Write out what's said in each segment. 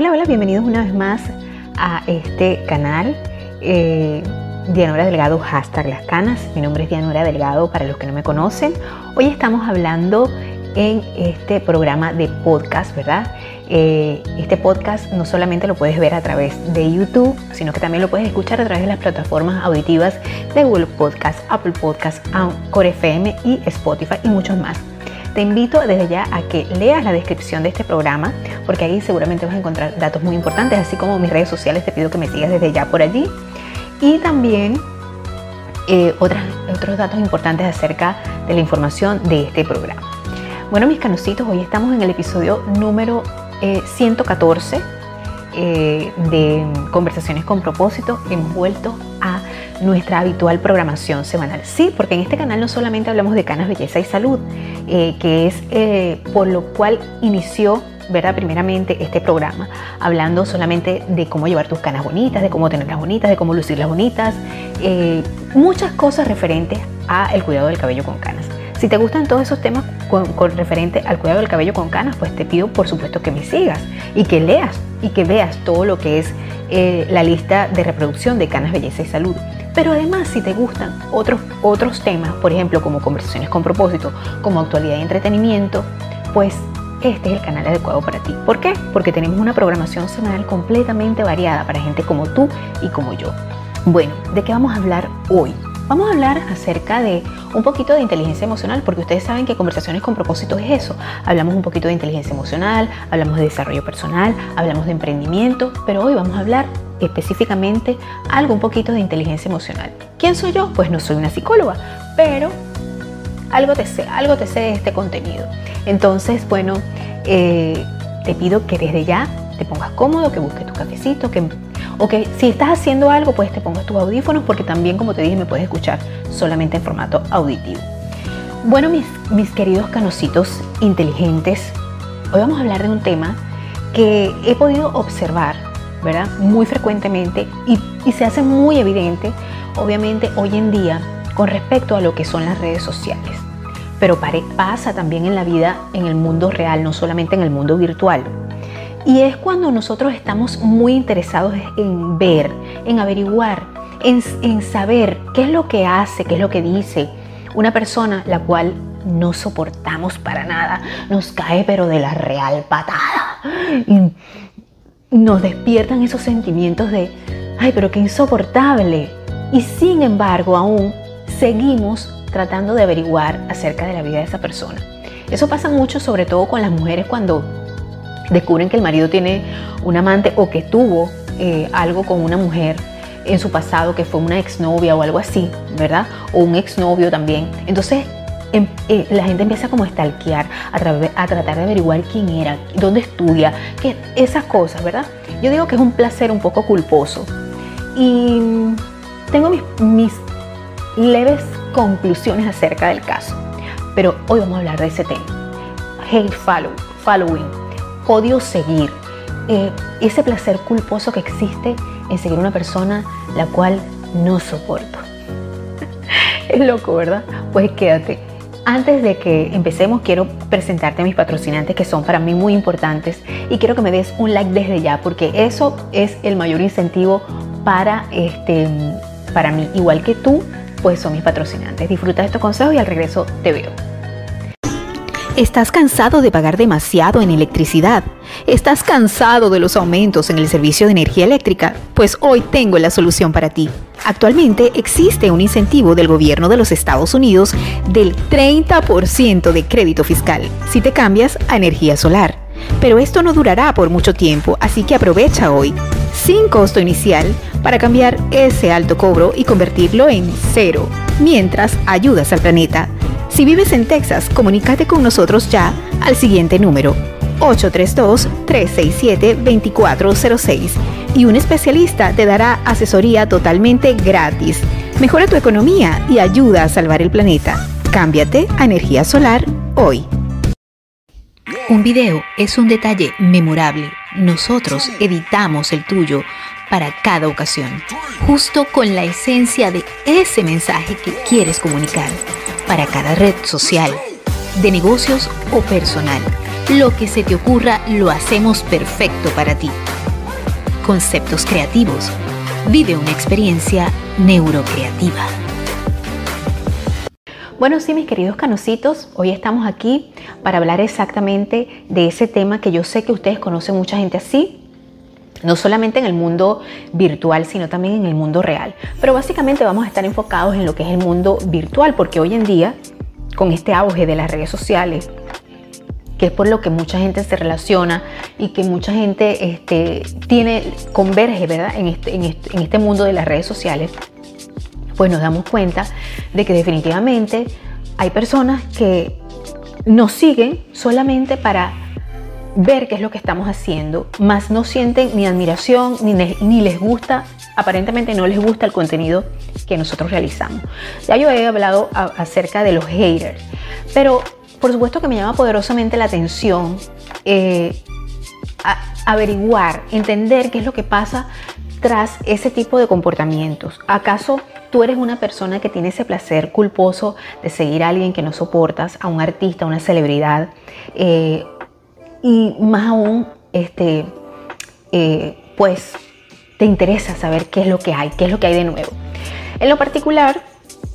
Hola, hola, bienvenidos una vez más a este canal. Eh, Delgado, hashtag las canas. Mi nombre es Dianora Delgado para los que no me conocen. Hoy estamos hablando en este programa de podcast, ¿verdad? Eh, este podcast no solamente lo puedes ver a través de YouTube, sino que también lo puedes escuchar a través de las plataformas auditivas de Google Podcast, Apple Podcast, Anchor FM y Spotify y muchos más. Te invito desde ya a que leas la descripción de este programa, porque ahí seguramente vas a encontrar datos muy importantes, así como mis redes sociales, te pido que me sigas desde ya por allí. Y también eh, otros datos importantes acerca de la información de este programa. Bueno, mis canositos, hoy estamos en el episodio número 114 eh, eh, de Conversaciones con propósito, envuelto a nuestra habitual programación semanal. Sí, porque en este canal no solamente hablamos de canas, belleza y salud, eh, que es eh, por lo cual inició ¿verdad? Primeramente este programa, hablando solamente de cómo llevar tus canas bonitas, de cómo tenerlas bonitas, de cómo lucirlas bonitas, eh, muchas cosas referentes a el cuidado del cabello con canas. Si te gustan todos esos temas con, con, referente al cuidado del cabello con canas, pues te pido por supuesto que me sigas y que leas y que veas todo lo que es la lista de reproducción de Canas Belleza y Salud. Pero además, si te gustan otros, otros temas, por ejemplo, como conversaciones con propósito, como actualidad y entretenimiento, pues este es el canal adecuado para ti. ¿Por qué? Porque tenemos una programación semanal completamente variada para gente como tú y como yo. Bueno, ¿de qué vamos a hablar hoy? Vamos a hablar acerca de un poquito de inteligencia emocional, porque ustedes saben que conversaciones con propósito es eso. Hablamos un poquito de inteligencia emocional, hablamos de desarrollo personal, hablamos de emprendimiento, pero hoy vamos a hablar específicamente algo un poquito de inteligencia emocional. ¿Quién soy yo? Pues no soy una psicóloga, pero algo te sé, algo te sé de este contenido. Entonces, bueno, eh, te pido que desde ya te pongas cómodo, que busques tu cafecito, que, o que si estás haciendo algo, pues te pongas tus audífonos, porque también, como te dije, me puedes escuchar solamente en formato auditivo. Bueno, mis, mis queridos canositos inteligentes, hoy vamos a hablar de un tema que he podido observar ¿verdad? Muy frecuentemente y, se hace muy evidente, obviamente, hoy en día con respecto a lo que son las redes sociales. Pero pasa también en la vida, en el mundo real, no solamente en el mundo virtual. Y es cuando nosotros estamos muy interesados en ver, en averiguar, en, en saber qué es lo que hace, qué es lo que dice una persona la cual no soportamos para nada, nos cae pero de la real patada. Y nos despiertan esos sentimientos de, ay, pero qué insoportable. Y sin embargo, aún seguimos tratando de averiguar acerca de la vida de esa persona. Eso pasa mucho, sobre todo con las mujeres cuando descubren que el marido tiene un amante o que tuvo eh, algo con una mujer en su pasado que fue una exnovia o algo así, ¿verdad? O un exnovio también. Entonces Em, eh, la gente empieza como a stalkear, a, a, tratar de averiguar quién era, dónde estudia, que, esas cosas, ¿verdad? Yo digo que es un placer un poco culposo. Y tengo mis, mis leves conclusiones acerca del caso. Pero hoy vamos a hablar de ese tema. Hate follow, following, odio seguir. Eh, ese placer culposo que existe en seguir una persona la cual no soporto. es loco, ¿verdad? Pues quédate. Antes de que empecemos, quiero presentarte a mis patrocinantes que son para mí muy importantes y quiero que me des un like desde ya porque eso es el mayor incentivo para, este, para mí. Igual que tú, pues son mis patrocinantes. Disfruta de estos consejos y al regreso te veo. ¿Estás cansado de pagar demasiado en electricidad? ¿Estás cansado de los aumentos en el servicio de energía eléctrica? Pues hoy tengo la solución para ti. Actualmente existe un incentivo del gobierno de los Estados Unidos del 30% de crédito fiscal si te cambias a energía solar. Pero esto no durará por mucho tiempo, así que aprovecha hoy, sin costo inicial, para cambiar ese alto cobro y convertirlo en cero, mientras ayudas al planeta. Si vives en Texas, comunícate con nosotros ya al siguiente número 832-367-2406 y un especialista te dará asesoría totalmente gratis. Mejora tu economía y ayuda a salvar el planeta. Cámbiate a energía solar hoy. Un video es un detalle memorable. Nosotros editamos el tuyo para cada ocasión, justo con la esencia de ese mensaje que quieres comunicar para cada red social, de negocios o personal. Lo que se te ocurra lo hacemos perfecto para ti. Conceptos creativos. Vive una experiencia neurocreativa. Bueno, sí, mis queridos canositos, hoy estamos aquí para hablar exactamente de ese tema que yo sé que ustedes conocen mucha gente así, no solamente en el mundo virtual, sino también en el mundo real. Pero básicamente vamos a estar enfocados en lo que es el mundo virtual, porque hoy en día, con este auge de las redes sociales, que es por lo que mucha gente se relaciona y que mucha gente este, tiene, converge ¿verdad? En, este, en, este, en este mundo de las redes sociales, pues nos damos cuenta de que definitivamente hay personas que nos siguen solamente para ver qué es lo que estamos haciendo, más no sienten ni admiración ni, ni les gusta, aparentemente no les gusta el contenido que nosotros realizamos. Ya yo he hablado acerca de los haters, pero por supuesto que me llama poderosamente la atención eh, averiguar, entender qué es lo que pasa tras ese tipo de comportamientos. ¿Acaso tú eres una persona que tiene ese placer culposo de seguir a alguien que no soportas, a un artista, a una celebridad? Eh, y más aún, este, eh, pues te interesa saber qué es lo que hay, qué es lo que hay de nuevo. En lo particular,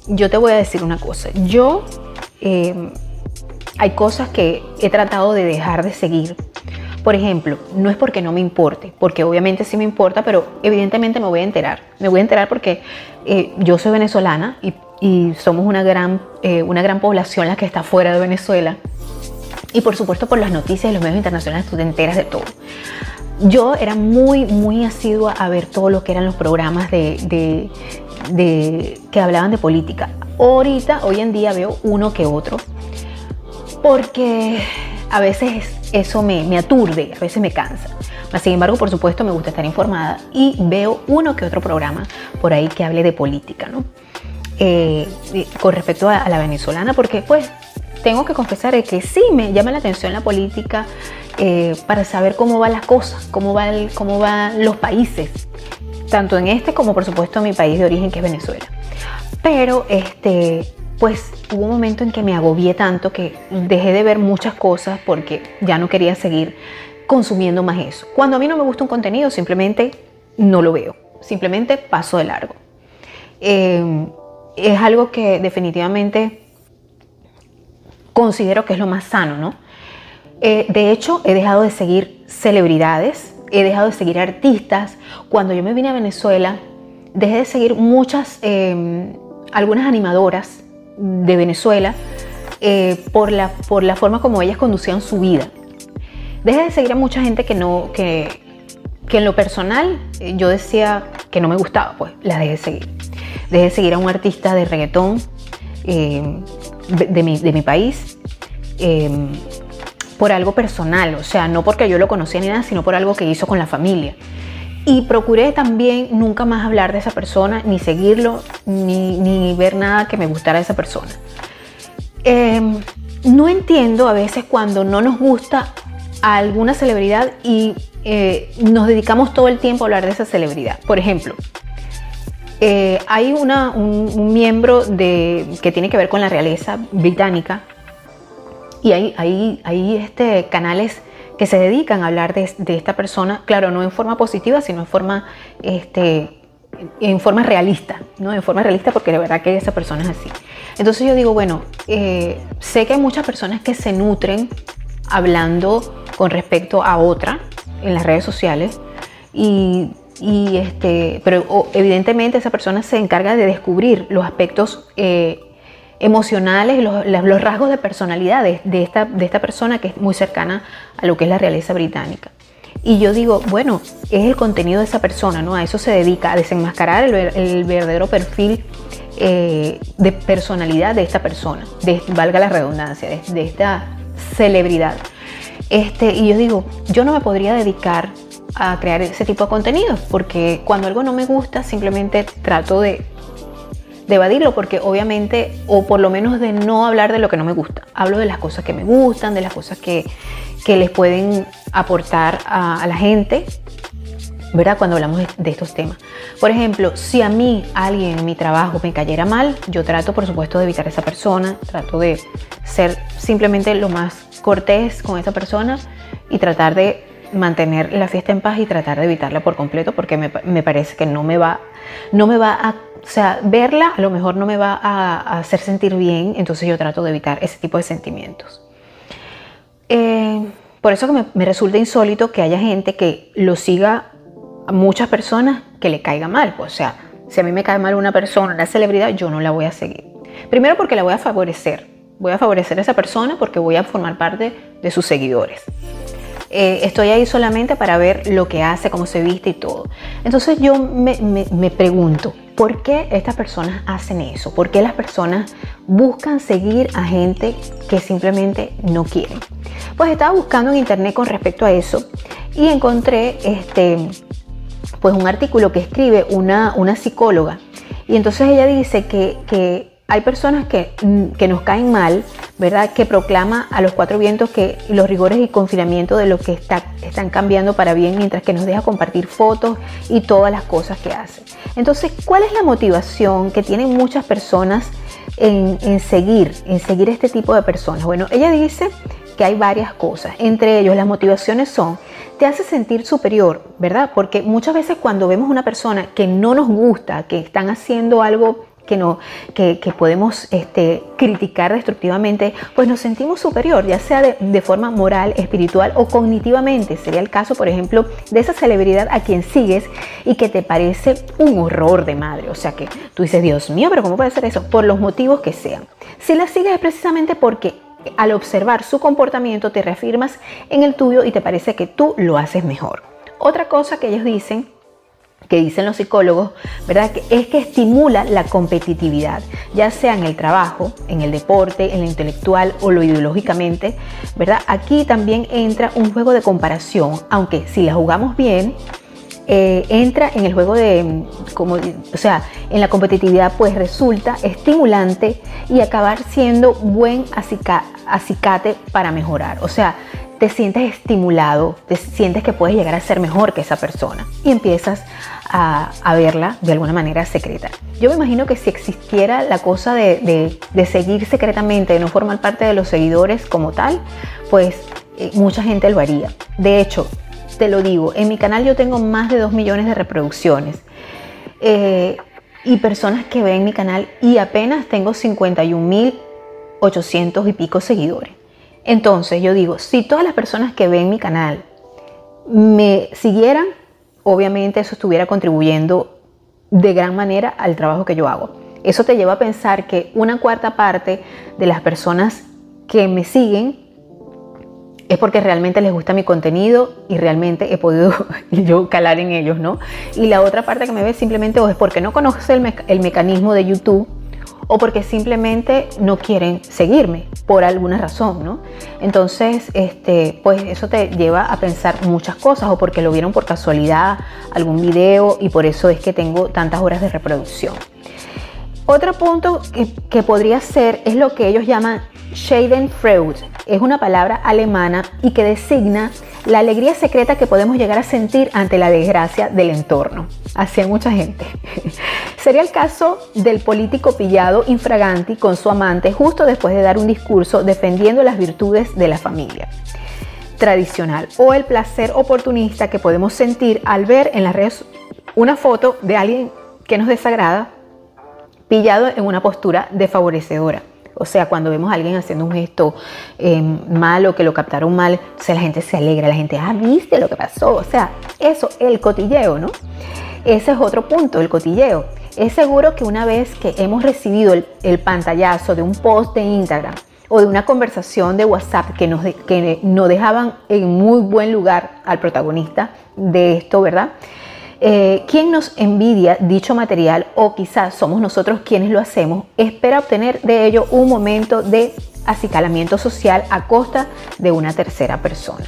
yo te voy a decir una cosa. Yo eh, hay cosas que he tratado de dejar de seguir. Por ejemplo, no es porque no me importe, porque obviamente sí me importa, pero evidentemente me voy a enterar. Me voy a enterar porque eh, yo soy venezolana y, somos una gran, una gran población la que está fuera de Venezuela. Y por supuesto por las noticias y los medios internacionales tú te enteras de todo. Yo era muy, muy asidua a ver todo lo que eran los programas de, que hablaban de política. Ahorita, hoy en día veo uno que otro, porque a veces eso me, me aturde, a veces me cansa. Sin embargo, por supuesto, me gusta estar informada y veo uno que otro programa por ahí que hable de política, ¿no? Eh, con respecto a, a, la venezolana, porque pues tengo que confesar que sí me llama la atención la política eh, para saber cómo van las cosas, cómo, va cómo van los países, tanto en este como por supuesto en mi país de origen que es Venezuela. Pero este, pues hubo un momento en que me agobié tanto que dejé de ver muchas cosas porque ya no quería seguir consumiendo más eso. Cuando a mí no me gusta un contenido, simplemente no lo veo, simplemente paso de largo. Eh, es algo que definitivamente considero que es lo más sano, ¿no? Eh, de hecho, he dejado de seguir celebridades, he dejado de seguir artistas. Cuando yo me vine a Venezuela, dejé de seguir muchas, em, algunas animadoras de Venezuela eh, por, la, por la forma como ellas conducían su vida. Dejé de seguir a mucha gente que no, que, que en lo personal eh, yo decía que no me gustaba, pues la dejé de seguir. Dejé de seguir a un artista de reggaetón em, de, mi, país em, por algo personal, o sea, no porque yo lo conocía ni nada, sino por algo que hizo con la familia. Y procuré también nunca más hablar de esa persona, ni seguirlo, ni, ver nada que me gustara de esa persona. Em, no entiendo a veces cuando no nos gusta a alguna celebridad y eh, nos dedicamos todo el tiempo a hablar de esa celebridad. Por ejemplo, eh, hay un, miembro de, que tiene que ver con la realeza británica y hay, hay, este, canales que se dedican a hablar de, esta persona, claro, no en forma positiva, sino en forma, este, en forma realista, ¿no? En forma realista porque de verdad que esa persona es así. Entonces yo digo, bueno, eh, sé que hay muchas personas que se nutren hablando con respecto a otra en las redes sociales y y este, pero evidentemente esa persona se encarga de descubrir los aspectos eh, emocionales, los, los, rasgos de personalidad de, esta, de esta persona que es muy cercana a lo que es la realeza británica. Y yo digo, bueno, es el contenido de esa persona, ¿no? A eso se dedica, a desenmascarar el, verdadero perfil eh, de personalidad de esta persona, de, valga la redundancia, de, de esta celebridad. Este, y yo digo, yo no me podría dedicar a crear ese tipo de contenido, porque cuando algo no me gusta simplemente trato de, evadirlo, porque obviamente, o por lo menos de no hablar de lo que no me gusta, hablo de las cosas que me gustan, de las cosas que, les pueden aportar a, la gente, ¿verdad? Cuando hablamos de, estos temas. Por ejemplo, si a mí alguien en mi trabajo me cayera mal, yo trato por supuesto de evitar a esa persona, trato de, ser simplemente lo más cortés con esa persona y tratar de mantener la fiesta en paz y tratar de evitarla por completo porque me, me parece que no me va, no me va a verla a lo mejor no me va a, hacer sentir bien, entonces yo trato de evitar ese tipo de sentimientos. Eh, por eso que me, resulta insólito que haya gente que lo siga a muchas personas que le caiga mal. Pues, o sea, si a mí me cae mal una persona, una celebridad, yo no la voy a seguir. Primero porque la voy a favorecer. Voy a favorecer a esa persona porque voy a formar parte de sus seguidores. Eh, estoy ahí solamente para ver lo que hace, cómo se viste y todo. Entonces yo me, me pregunto, ¿por qué estas personas hacen eso? ¿Por qué las personas buscan seguir a gente que simplemente no quieren? Pues estaba buscando en internet con respecto a eso y encontré este, pues un artículo que escribe una, una psicóloga. Y entonces ella dice que, que hay personas que, mm, que, nos caen mal, ¿verdad? Que proclama a los cuatro vientos que los rigores y confinamiento de lo que está, están cambiando para bien, mientras que nos deja compartir fotos y todas las cosas que hace. Entonces, ¿cuál es la motivación que tienen muchas personas en, en seguir, en seguir este tipo de personas? Bueno, ella dice que hay varias cosas. Entre ellos, las motivaciones son, te hace sentir superior, ¿verdad? Porque muchas veces cuando vemos una persona que no nos gusta, que están haciendo algo que, no, que, podemos este, criticar destructivamente, pues nos sentimos superior, ya sea de, forma moral, espiritual o cognitivamente. Sería el caso, por ejemplo, de esa celebridad a quien sigues y que te parece un horror de madre. O sea que tú dices, Dios mío, pero ¿cómo puede ser eso? Por los motivos que sean. Si la sigues es precisamente porque al observar su comportamiento te reafirmas en el tuyo y te parece que tú lo haces mejor. Otra cosa que ellos dicen que dicen los psicólogos, ¿verdad? es que estimula la competitividad, ya sea en el trabajo, en el deporte, en lo intelectual o lo ideológicamente, ¿verdad? Aquí también entra un juego de comparación, aunque si la jugamos bien, eh, entra en el juego de, como, o sea, en la competitividad, pues resulta estimulante y acabar siendo buen acicate para mejorar. O sea, te sientes estimulado, te sientes que puedes llegar a ser mejor que esa persona y empiezas a, verla de alguna manera secreta. Yo me imagino que si existiera la cosa de, seguir secretamente, de no formar parte de los seguidores como tal, pues eh, mucha gente lo haría. De hecho, te lo digo, en mi canal yo tengo más de 2 millones de reproducciones. Eh, y personas que ven mi canal y apenas tengo 51.800 y pico seguidores. Entonces yo digo, si todas las personas que ven mi canal me siguieran, obviamente eso estuviera contribuyendo de gran manera al trabajo que yo hago. Eso te lleva a pensar que una cuarta parte de las personas que me siguen es porque realmente les gusta mi contenido y realmente he podido yo calar en ellos, ¿no? Y la otra parte que me ve simplemente o es porque no conoce el, el mecanismo de YouTube o porque simplemente no quieren seguirme por alguna razón, ¿no? Entonces, este, pues eso te lleva a pensar muchas cosas o porque lo vieron por casualidad algún video y por eso es que tengo tantas horas de reproducción. Otro punto que, podría ser es lo que ellos llaman Schadenfreude. Es una palabra alemana y que designa la alegría secreta que podemos llegar a sentir ante la desgracia del entorno. Hacia mucha gente. Sería el caso del político pillado infraganti con su amante justo después de dar un discurso defendiendo las virtudes de la familia tradicional o el placer oportunista que podemos sentir al ver en las redes una foto de alguien que nos desagrada pillado en una postura desfavorecedora. O sea, cuando vemos a alguien haciendo un gesto eh, malo, que lo captaron mal, o sea, la gente se alegra, la gente, ah, viste lo que pasó. O sea, eso, el cotilleo, ¿no? Ese es otro punto, el cotilleo. Es seguro que una vez que hemos recibido el, pantallazo de un post de Instagram o de una conversación de WhatsApp que nos, que nos dejaban en muy buen lugar al protagonista de esto, ¿verdad? Eh, quien nos envidia dicho material o quizás somos nosotros quienes lo hacemos, espera obtener de ello un momento de acicalamiento social a costa de una tercera persona.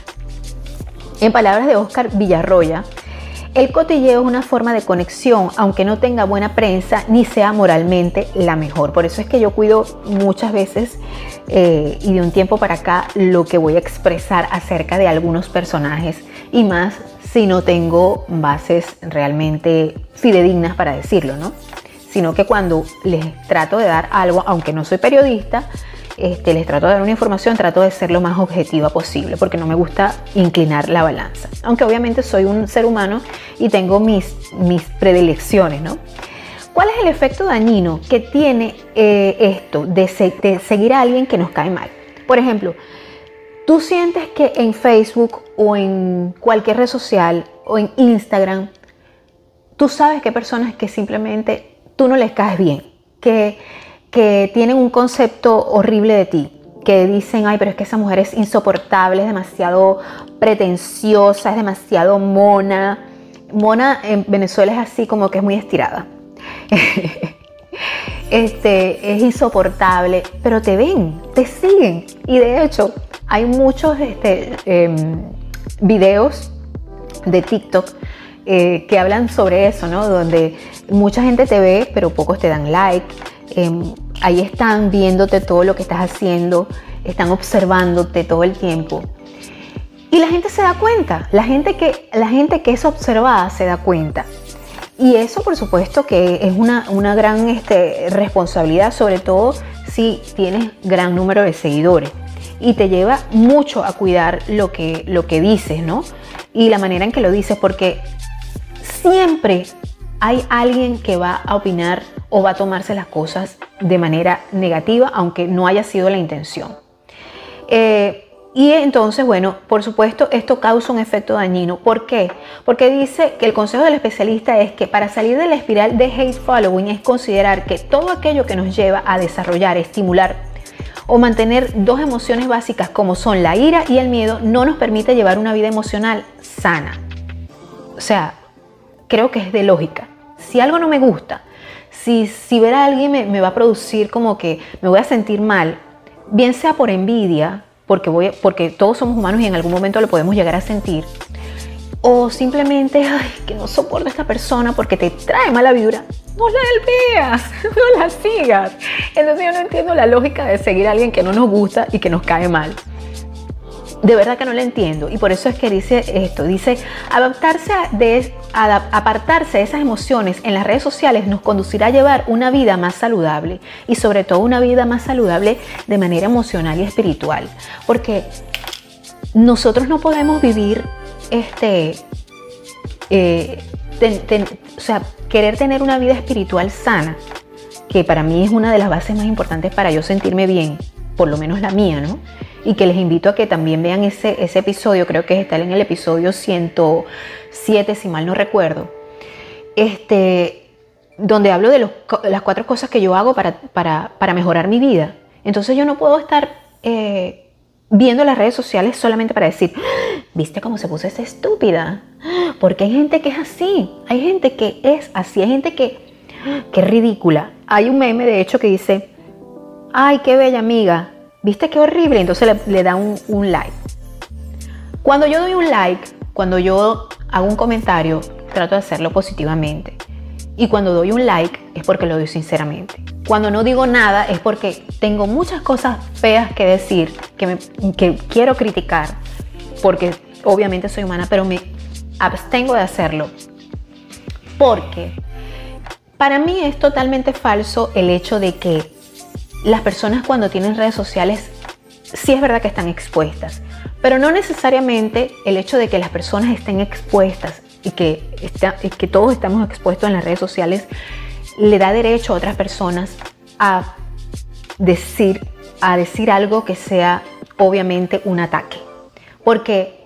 En palabras de Oscar Villarroya, el cotilleo es una forma de conexión, aunque no tenga buena prensa ni sea moralmente la mejor. Por eso es que yo cuido muchas veces eh, y de un tiempo para acá lo que voy a expresar acerca de algunos personajes y más si no tengo bases realmente fidedignas para decirlo, ¿no? Sino que cuando les trato de dar algo, aunque no soy periodista, este, les trato de dar una información, trato de ser lo más objetiva posible, porque no me gusta inclinar la balanza. Aunque obviamente soy un ser humano y tengo mis, mis predilecciones, ¿no? ¿Cuál es el efecto dañino que tiene eh, esto de, de seguir a alguien que nos cae mal? Por ejemplo, tú sientes que en Facebook o en cualquier red social o en Instagram, tú sabes que hay personas que simplemente tú no les caes bien, que que tienen un concepto horrible de ti, que dicen, ay, pero es que esa mujer es insoportable, es demasiado pretenciosa, es demasiado mona. Mona en Venezuela es así como que es muy estirada. este, es insoportable, pero te ven, te siguen. Y de hecho, hay muchos este, em, videos de TikTok eh, que hablan sobre eso, ¿no? Donde mucha gente te ve, pero pocos te dan like. Em, ahí están viéndote todo lo que estás haciendo, están observándote todo el tiempo. Y la gente se da cuenta, la gente que, la gente que es observada se da cuenta. Y eso por supuesto que es una, una gran este, responsabilidad, sobre todo si tienes gran número de seguidores. Y te lleva mucho a cuidar lo que, lo que dices, ¿no? Y la manera en que lo dices, porque siempre hay alguien que va a opinar o va a tomarse las cosas de manera negativa, aunque no haya sido la intención. Eh, y entonces, bueno, por supuesto, esto causa un efecto dañino. ¿Por qué? Porque dice que el consejo del especialista es que para salir de la espiral de hate following es considerar que todo aquello que nos lleva a desarrollar, estimular o mantener dos emociones básicas como son la ira y el miedo no nos permite llevar una vida emocional sana. O sea, creo que es de lógica. Si algo no me gusta, si, si ver a alguien me, va a producir como que me voy a sentir mal, bien sea por envidia, porque, voy, porque todos somos humanos y en algún momento lo podemos llegar a sentir, o simplemente, ay, que no soporto a esta persona porque te trae mala vibra, no la veas, no la sigas. Entonces yo no entiendo la lógica de seguir a alguien que no nos gusta y que nos cae mal de verdad que no lo entiendo. Y por eso es que dice esto, dice, adaptarse de, apartarse de esas emociones en las redes sociales nos conducirá a llevar una vida más saludable y sobre todo una vida más saludable de manera emocional y espiritual. Porque nosotros no podemos vivir este... Eh, o sea, querer tener una vida espiritual sana, que para mí es una de las bases más importantes para yo sentirme bien, por lo menos la mía, ¿no? y que les invito a que también vean ese, ese episodio, creo que está en el episodio 107, si mal no recuerdo, este, donde hablo de las cuatro cosas que yo hago para, para, mejorar mi vida. Entonces yo no puedo estar eh, viendo las redes sociales solamente para decir, ¿viste cómo se puso esa estúpida? Porque hay gente que es así, hay gente que es así, hay gente que, que es ridícula. Hay un meme de hecho que dice, ay, qué bella amiga, ¿Viste qué horrible? Entonces le, da un, like. Cuando yo doy un like, cuando yo hago un comentario, trato de hacerlo positivamente. Y cuando doy un like es porque lo doy sinceramente. Cuando no digo nada es porque tengo muchas cosas feas que decir, que, que quiero criticar, porque obviamente soy humana, pero me abstengo de hacerlo. Porque para mí es totalmente falso el hecho de que las personas cuando tienen redes sociales sí es verdad que están expuestas, pero no necesariamente el hecho de que las personas estén expuestas y que, que todos estamos expuestos en las redes sociales le da derecho a otras personas a decir, a decir algo que sea obviamente un ataque. Porque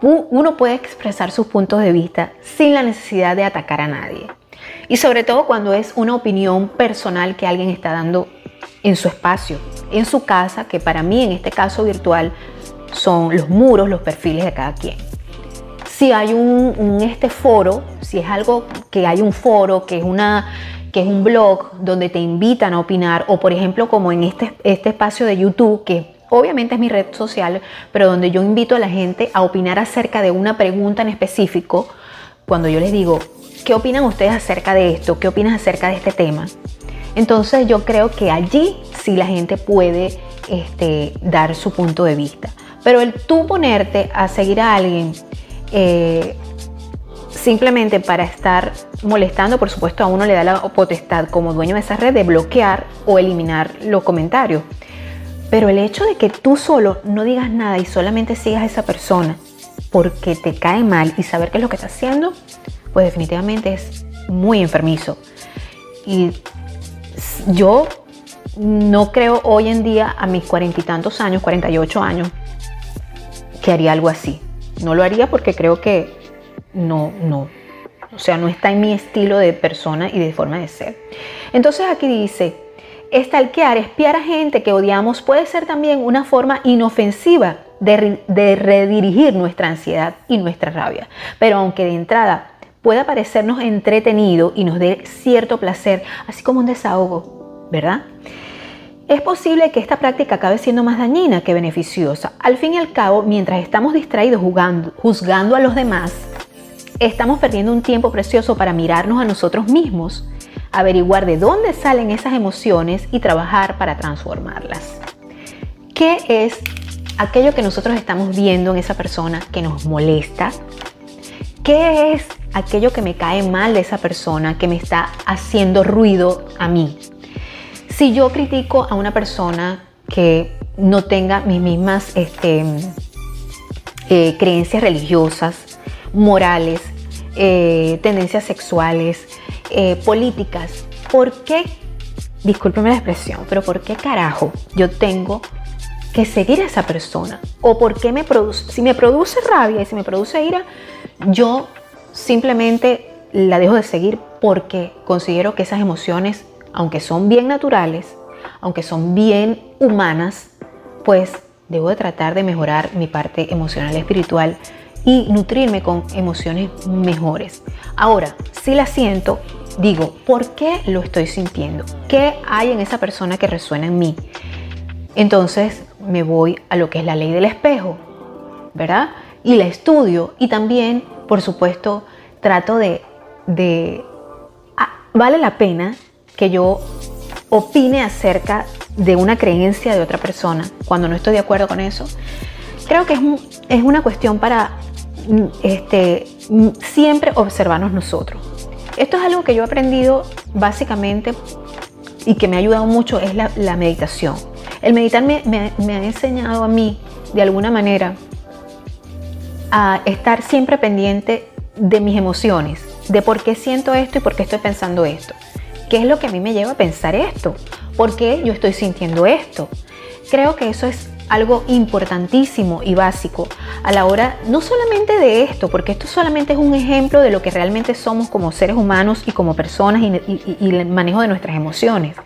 uno puede expresar sus puntos de vista sin la necesidad de atacar a nadie. Y sobre todo cuando es una opinión personal que alguien está dando en su espacio, en su casa, que para mí en este caso virtual son los muros, los perfiles de cada quien. Si hay un, este foro, si es algo que hay un foro, que es una que es un blog donde te invitan a opinar, o por ejemplo como en este, este espacio de YouTube, que obviamente es mi red social, pero donde yo invito a la gente a opinar acerca de una pregunta en específico, cuando yo les digo, ¿qué opinan ustedes acerca de esto? ¿Qué opinas acerca de este tema? Entonces yo creo que allí sí la gente puede este, dar su punto de vista. Pero el tú ponerte a seguir a alguien eh, simplemente para estar molestando, por supuesto a uno le da la potestad como dueño de esa red de bloquear o eliminar los comentarios. Pero el hecho de que tú solo no digas nada y solamente sigas a esa persona porque te cae mal y saber qué es lo que está haciendo, pues definitivamente es muy enfermizo. Y yo no creo hoy en día, a mis cuarenta y tantos años, 48 años, que haría algo así. No lo haría porque creo que no, no. O sea, no está en mi estilo de persona y de forma de ser. Entonces aquí dice, estalquear, espiar a gente que odiamos puede ser también una forma inofensiva de, redirigir nuestra ansiedad y nuestra rabia. Pero aunque de entrada pueda parecernos entretenido y nos dé cierto placer, así como un desahogo, ¿verdad? Es posible que esta práctica acabe siendo más dañina que beneficiosa. Al fin y al cabo, mientras estamos distraídos jugando, juzgando a los demás, estamos perdiendo un tiempo precioso para mirarnos a nosotros mismos, averiguar de dónde salen esas emociones y trabajar para transformarlas. ¿Qué es aquello que nosotros estamos viendo en esa persona que nos molesta? ¿Qué es aquello que me cae mal de esa persona que me está haciendo ruido a mí? Si yo critico a una persona que no tenga mis mismas este, eh, creencias religiosas, morales, eh, tendencias sexuales, eh, políticas, ¿por qué? Discúlpeme la expresión, pero ¿por qué carajo yo tengo que seguir a esa persona. O porque me produce, si me produce rabia y si me produce ira, yo simplemente la dejo de seguir porque considero que esas emociones, aunque son bien naturales, aunque son bien humanas, pues debo de tratar de mejorar mi parte emocional espiritual y nutrirme con emociones mejores. Ahora, si la siento, digo, ¿por qué lo estoy sintiendo? ¿Qué hay en esa persona que resuena en mí? Entonces me voy a lo que es la ley del espejo, ¿verdad? Y la estudio y también, por supuesto, trato de, ah, vale la pena que yo opine acerca de una creencia de otra persona cuando no estoy de acuerdo con eso. Creo que es, es una cuestión para mm, este, mm, siempre observarnos nosotros. Esto es algo que yo he aprendido básicamente y que me ha ayudado mucho, es la, la meditación el meditar me, ha enseñado a mí, de alguna manera, a estar siempre pendiente de mis emociones, de por qué siento esto y por qué estoy pensando esto. ¿Qué es lo que a mí me lleva a pensar esto? ¿Por qué yo estoy sintiendo esto? Creo que eso es algo importantísimo y básico a la hora no solamente de esto, porque esto solamente es un ejemplo de lo que realmente somos como seres humanos y como personas y, el manejo de nuestras emociones,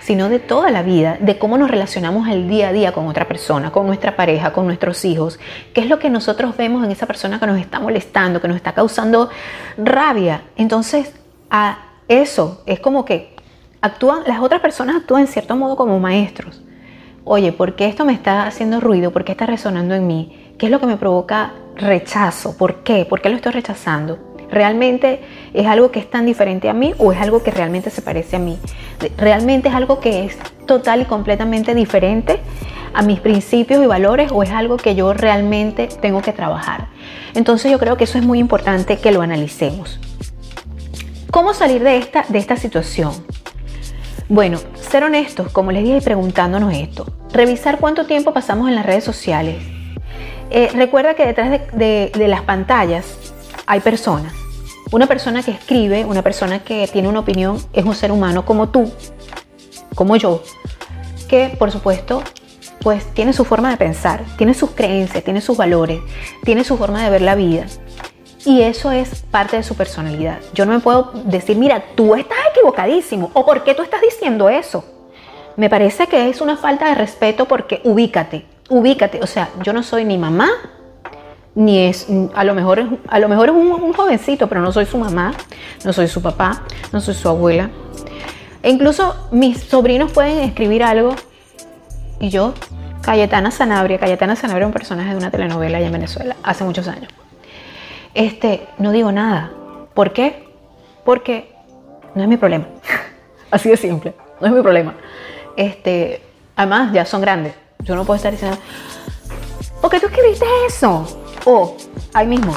sino de toda la vida, de cómo nos relacionamos el día a día con otra persona, con nuestra pareja, con nuestros hijos, qué es lo que nosotros vemos en esa persona que nos está molestando, que nos está causando rabia. Entonces, a eso es como que actúan, las otras personas actúan en cierto modo como maestros. Oye, ¿por qué esto me está haciendo ruido? ¿Por qué está resonando en mí? ¿Qué es lo que me provoca rechazo? ¿Por qué? ¿Por qué lo estoy rechazando? ¿Realmente es algo que es tan diferente a mí o es algo que realmente se parece a mí? ¿Realmente es algo que es total y completamente diferente a mis principios y valores o es algo que yo realmente tengo que trabajar? Entonces yo creo que eso es muy importante que lo analicemos. ¿Cómo salir de esta, de esta situación? Bueno, ser honestos, como les dije, preguntándonos esto. Revisar cuánto tiempo pasamos en las redes sociales. Eh, recuerda que detrás de las pantallas hay personas. Una persona que escribe, una persona que tiene una opinión, es un ser humano como tú, como yo, que por supuesto pues tiene su forma de pensar, tiene sus creencias, tiene sus valores, tiene su forma de ver la vida. Y eso es parte de su personalidad. Yo no me puedo decir, mira, tú estás equivocadísimo o por qué tú estás diciendo eso. Me parece que es una falta de respeto porque ubícate, ubícate. O sea, yo no soy ni mamá, ni es, a lo mejor, a lo mejor es un, jovencito, pero no soy su mamá, no soy su papá, no soy su abuela. E incluso mis sobrinos pueden escribir algo y yo, Cayetana Sanabria, Cayetana Sanabria es un personaje de una telenovela allá en Venezuela, hace muchos años. Este, no digo nada. ¿Por qué? Porque no es mi problema. Así de simple, no es mi problema. Este, además, ya son grandes. Yo no puedo estar diciendo, ¿por qué tú escribiste eso? o ahí mismo.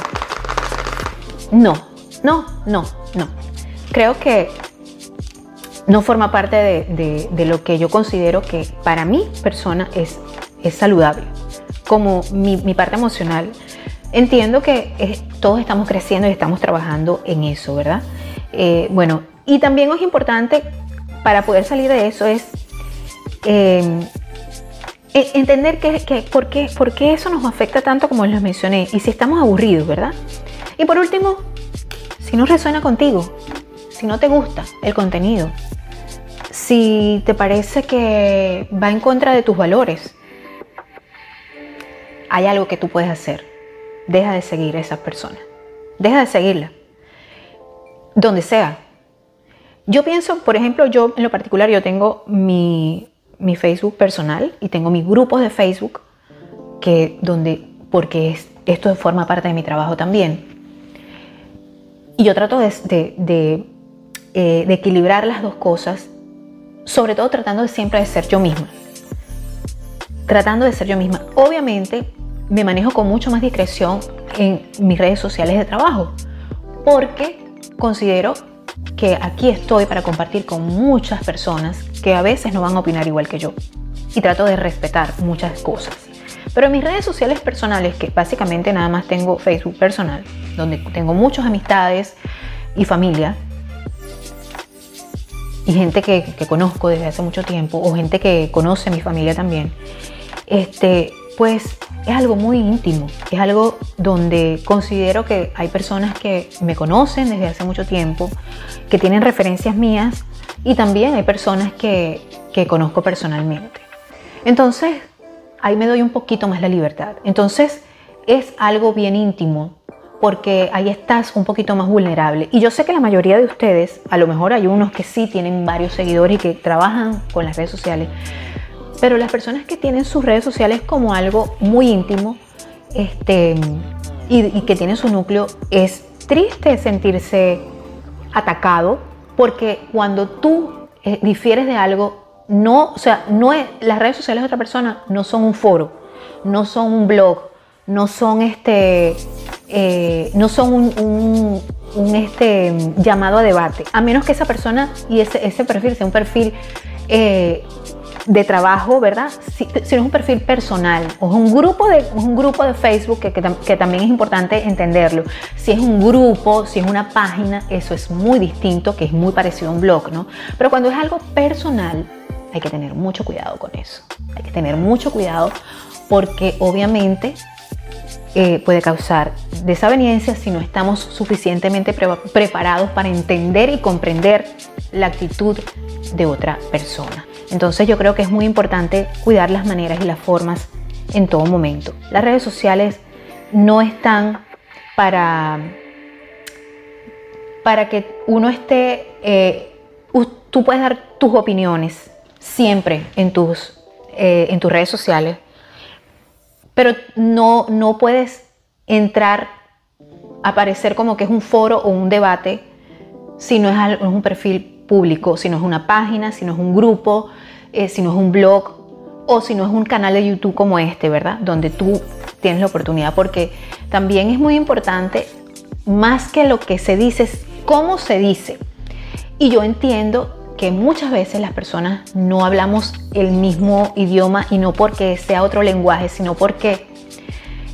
No, no, no, no. Creo que no forma parte de, lo que yo considero que para mi persona es, es saludable. Como mi, parte emocional, entiendo que todos estamos creciendo y estamos trabajando en eso, ¿verdad? Eh, bueno, y también es importante para poder salir de eso es em, e, entender que, por, qué, por qué eso nos afecta tanto como les mencioné y si estamos aburridos, ¿verdad? Y por último, si no resuena contigo, si no te gusta el contenido, si te parece que va en contra de tus valores, hay algo que tú puedes hacer. Deja de seguir a esa persona. Deja de seguirla. Donde sea. Yo pienso, por ejemplo, yo en lo particular, yo tengo mi, Facebook personal y tengo mis grupos de Facebook que donde, porque esto forma parte de mi trabajo también. Y yo trato de, de, eh, de equilibrar las dos cosas, sobre todo tratando siempre de ser yo misma. Tratando de ser yo misma. Obviamente, me manejo con mucho más discreción en mis redes sociales de trabajo, porque considero que aquí estoy para compartir con muchas personas que a veces no van a opinar igual que yo. Y trato de respetar muchas cosas. Pero en mis redes sociales personales, que básicamente nada más tengo Facebook personal, donde tengo muchas amistades y familia, y gente que, que conozco desde hace mucho tiempo, o gente que conoce mi familia también, este, pues es algo muy íntimo, es algo donde considero que hay personas que me conocen desde hace mucho tiempo, que tienen referencias mías y también hay personas que, que conozco personalmente. Entonces, ahí me doy un poquito más la libertad. Entonces, es algo bien íntimo porque ahí estás un poquito más vulnerable. Y yo sé que la mayoría de ustedes, a lo mejor hay unos que sí tienen varios seguidores y que trabajan con las redes sociales, pero las personas que tienen sus redes sociales como algo muy íntimo este, y, que tienen su núcleo, es triste sentirse atacado porque cuando tú eh, difieres de algo, no, o sea, no es, las redes sociales de otra persona no son un foro, no son un blog, no son este, eh, no son un, este, llamado a debate, a menos que esa persona y ese, ese perfil sea un perfil eh, de trabajo, ¿verdad? Si, no es un perfil personal o es un grupo de, un grupo de Facebook que, que, también es importante entenderlo. Si es un grupo, si es una página, eso es muy distinto, que es muy parecido a un blog, ¿no? Pero cuando es algo personal, hay que tener mucho cuidado con eso. Hay que tener mucho cuidado porque obviamente eh, puede causar desaveniencia si no estamos suficientemente preparados para entender y comprender la actitud de otra persona. Entonces yo creo que es muy importante cuidar las maneras y las formas en todo momento. Las redes sociales no están para, para que uno esté, eh, tú puedes dar tus opiniones siempre en tus, eh, en tus redes sociales, pero no, no puedes entrar a parecer como que es un foro o un debate si no es, un perfil público, si no es una página, si no es un grupo, eh, si no es un blog o si no es un canal de YouTube como este, ¿verdad? Donde tú tienes la oportunidad, porque también es muy importante, más que lo que se dice, es cómo se dice. Y yo entiendo que muchas veces las personas no hablamos el mismo idioma y no porque sea otro lenguaje, sino porque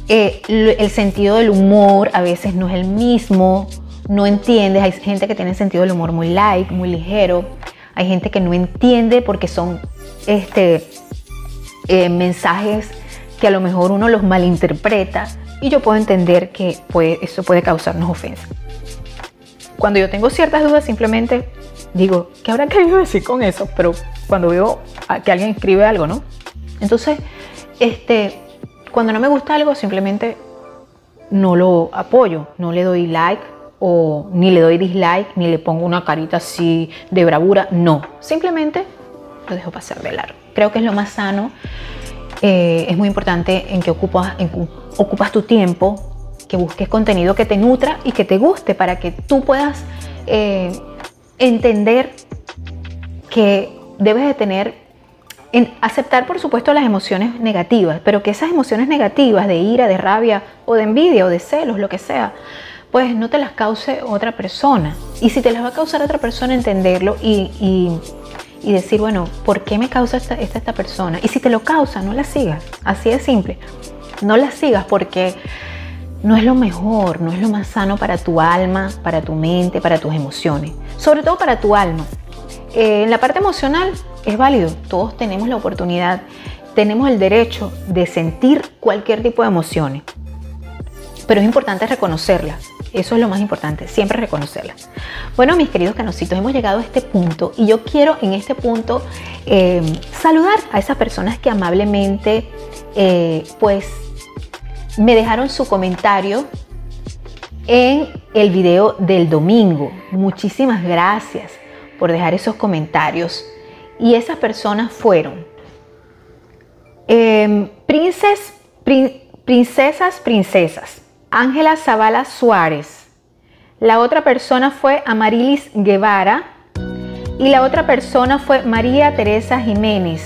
eh, el sentido del humor a veces no es el mismo, no entiendes, hay gente que tiene sentido del humor muy light, muy ligero, hay gente que no entiende porque son este, eh, mensajes que a lo mejor uno los malinterpreta y yo puedo entender que eso puede causarnos ofensa. Cuando yo tengo ciertas dudas simplemente digo, ¿qué habrá querido decir con eso? Pero cuando veo que alguien escribe algo, ¿no? Entonces, este, cuando no me gusta algo simplemente no lo apoyo, no le doy like, o ni le doy dislike, ni le pongo una carita así de bravura, no, simplemente lo dejo pasar de largo. Creo que es lo más sano, eh, es muy importante en que ocupas, tu tiempo, que busques contenido que te nutra y que te guste para que tú puedas eh, entender que debes de tener, en aceptar por supuesto las emociones negativas, pero que esas emociones negativas de ira, de rabia o de envidia o de celos, lo que sea, pues no te las cause otra persona. Y si te las va a causar otra persona, entenderlo y, decir, bueno, ¿por qué me causa esta, esta, persona? Y si te lo causa, no la sigas. Así de simple. No la sigas porque no es lo mejor, no es lo más sano para tu alma, para tu mente, para tus emociones. Sobre todo para tu alma. Eh, en la parte emocional es válido. Todos tenemos la oportunidad, tenemos el derecho de sentir cualquier tipo de emociones. Pero es importante reconocerlas. Eso es lo más importante, siempre reconocerlas. Bueno, mis queridos canositos, hemos llegado a este punto y yo quiero en este punto em, saludar a esas personas que amablemente, eh, pues, me dejaron su comentario en el video del domingo. Muchísimas gracias por dejar esos comentarios. Y esas personas fueron eh, princes, princesas, princesas. Ángela Zavala Suárez. La otra persona fue Amarilis Guevara. Y la otra persona fue María Teresa Jiménez.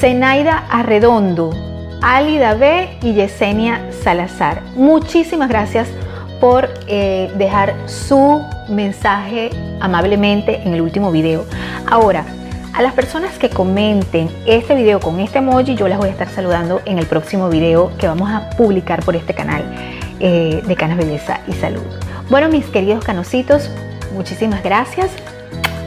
Zenaida Arredondo. Ali Davé y Yesenia Salazar. Muchísimas gracias por eh, dejar su mensaje amablemente en el último video. Ahora, a las personas que comenten este video con este emoji, yo las voy a estar saludando en el próximo video que vamos a publicar por este canal eh, de Canas Belleza y Salud. Bueno, mis queridos canositos, muchísimas gracias.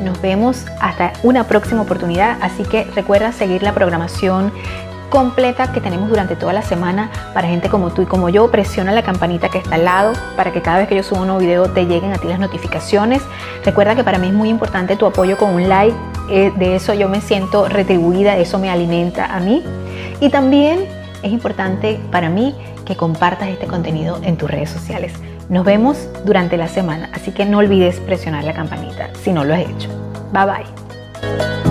Nos vemos hasta una próxima oportunidad, así que recuerda seguir la programación completa que tenemos durante toda la semana para gente como tú y como yo. Presiona la campanita que está al lado para que cada vez que yo suba un nuevo video te lleguen a ti las notificaciones. Recuerda que para mí es muy importante tu apoyo con un like. Eh, de eso yo me siento retribuida, eso me alimenta a mí. Y también es importante para mí compartas este contenido en tus redes sociales. Nos vemos durante la semana, así que no olvides presionar la campanita si no lo has hecho. Bye bye.